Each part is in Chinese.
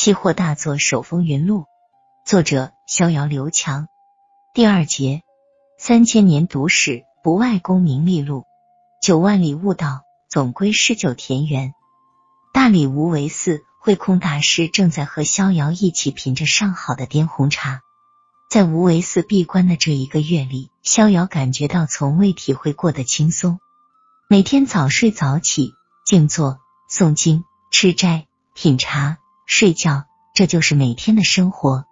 期货大作手风云录，作者逍遥刘强。第二节，三千年读史，不外功名利禄；九万里悟道，总归诗酒田园。大理无为寺慧空大师正在和逍遥一起品着上好的滇红茶。在无为寺闭关的这一个月里，逍遥感觉到从未体会过的轻松。每天早睡早起，静坐、诵经、吃斋、品茶。睡觉，这就是每天的生活。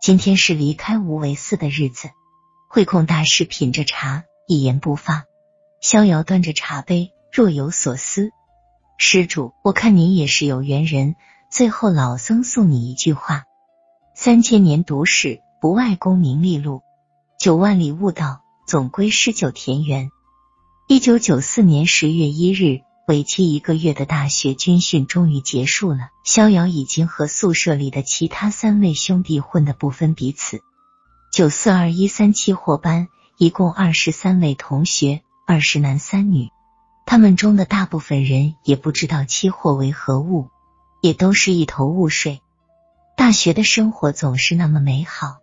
今天是离开无为寺的日子。慧空大师品着茶，一言不发。逍遥端着茶杯，若有所思。施主，我看你也是有缘人。最后，老僧送你一句话：三千年读史，不外功名利禄；九万里悟道，总归诗酒田园。一九九四年十月一日。为期一个月的大学军训终于结束了，逍遥已经和宿舍里的其他三位兄弟混得不分彼此。九四二一三期货班一共二十三位同学，二十男三女，他们中的大部分人也不知道期货为何物，也都是一头雾水。大学的生活总是那么美好，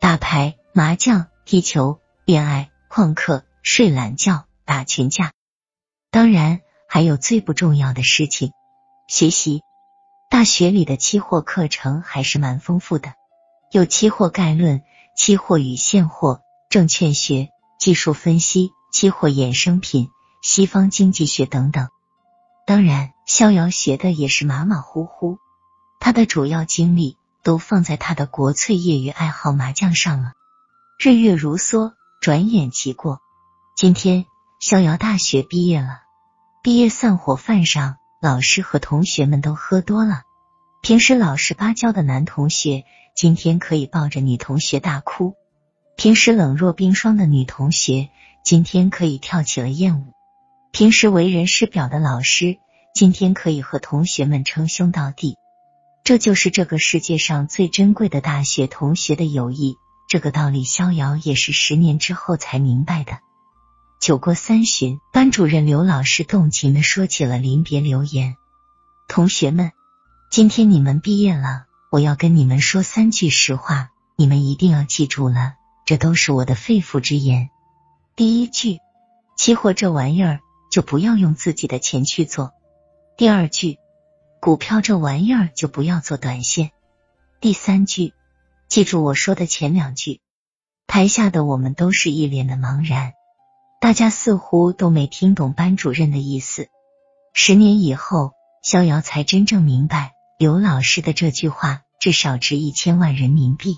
打牌、麻将、踢球、恋爱、旷课、睡懒觉、打群架，当然。还有最不重要的事情，学习。大学里的期货课程还是蛮丰富的，有期货概论、期货与现货、证券学、技术分析、期货衍生品、西方经济学等等。当然，逍遥学的也是马马虎虎，他的主要精力都放在他的国粹业余爱好麻将上了。日月如梭，转眼即过。今天，逍遥大学毕业了。毕业散伙饭上，老师和同学们都喝多了。平时老实巴交的男同学，今天可以抱着女同学大哭；平时冷若冰霜的女同学，今天可以跳起了艳舞；平时为人师表的老师，今天可以和同学们称兄道弟。这就是这个世界上最珍贵的大学同学的友谊。这个道理，逍遥也是十年之后才明白的。酒过三巡，班主任刘老师动情的说起了临别留言：“同学们，今天你们毕业了，我要跟你们说三句实话，你们一定要记住了，这都是我的肺腑之言。第一句，期货这玩意儿就不要用自己的钱去做；第二句，股票这玩意儿就不要做短线；第三句，记住我说的前两句。”台下的我们都是一脸的茫然。大家似乎都没听懂班主任的意思。十年以后，逍遥才真正明白，刘老师的这句话至少值一千万人民币。